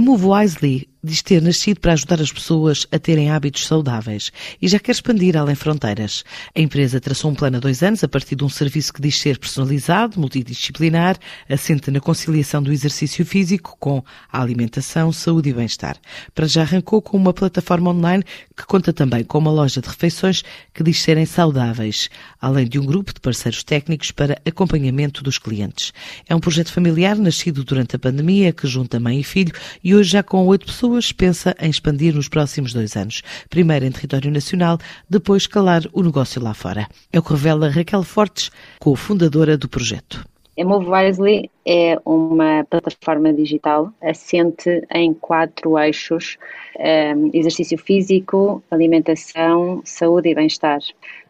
Move Wisely diz ter nascido para ajudar as pessoas a terem hábitos saudáveis e já quer expandir além fronteiras. A empresa traçou um plano há dois anos a partir de um serviço que diz ser personalizado, multidisciplinar, assente na conciliação do exercício físico com a alimentação, saúde e bem-estar. Para já arrancou com uma plataforma online que conta também com uma loja de refeições que diz serem saudáveis, além de um grupo de parceiros técnicos para acompanhamento dos clientes. É um projeto familiar nascido durante a pandemia que junta mãe e filho e hoje já com oito pessoas pessoas pensa em expandir nos próximos dois anos. Primeiro em território nacional, depois escalar o negócio lá fora. É o que revela Raquel Fortes, cofundadora do projeto. A Move Wisely é uma plataforma digital assente em quatro eixos: ehm, exercício físico, alimentação, saúde e bem-estar,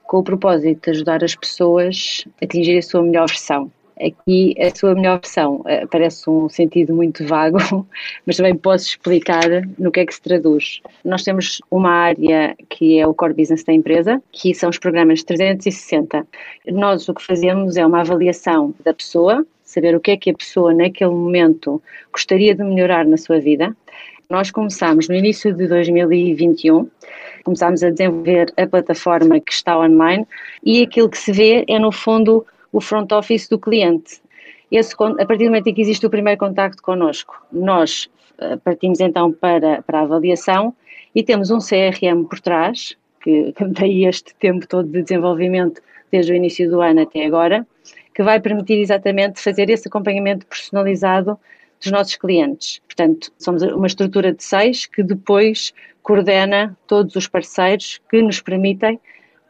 com o propósito de ajudar as pessoas a atingir a sua melhor versão. Aqui a sua melhor versão eh, parece um sentido muito vago, mas também posso explicar no que é que se traduz. Nós temos uma área que é o core business da empresa, que são os programas 360. Nós o que fazemos é uma avaliação da pessoa, saber o que é que a pessoa naquele momento gostaria de melhorar na sua vida. Nós começámos no início de 2021, começámos a desenvolver a plataforma que está online e aquilo que se vê é no fundo o front office do cliente. Esse, a partir do momento em que existe o primeiro contacto connosco, nós eh, partimos então para, para a avaliação e temos um CRM por trás, que, tem este tempo todo de desenvolvimento desde o início do ano até agora, que vai permitir exatamente fazer esse acompanhamento personalizado dos nossos clientes. Portanto, somos uma estrutura de seis que depois coordena todos os parceiros que nos permitem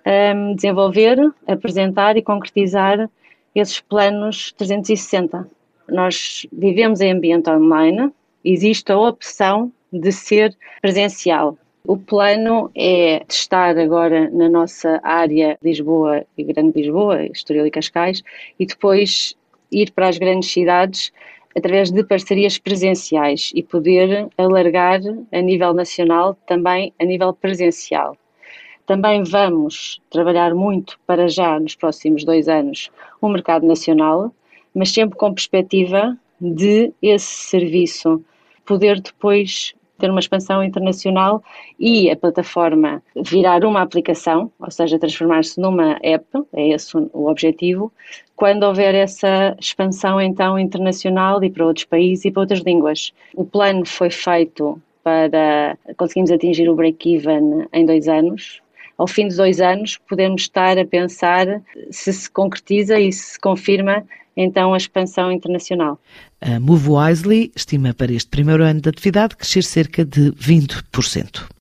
um, desenvolver, apresentar e concretizar esses planos 360. Nós vivemos em ambiente online, existe a opção de ser presencial. O plano é estar agora na nossa área Lisboa e Grande Lisboa, Estoril e Cascais, e depois ir para as grandes cidades através de parcerias presenciais e poder alargar a nível nacional também a nível presencial. Também vamos trabalhar muito para já, nos próximos dois anos, o mercado nacional, mas sempre com perspectiva de esse serviço poder depois ter uma expansão internacional e a plataforma virar uma aplicação, ou seja, transformar-se numa app, é esse o objetivo, quando houver essa expansão então internacional e para outros países e para outras línguas. O plano foi feito para conseguirmos atingir o break-even em dois anos, ao fim de dois anos, podemos estar a pensar se se concretiza e se confirma então a expansão internacional. A Move Wisely estima para este primeiro ano de atividade crescer cerca de 20%.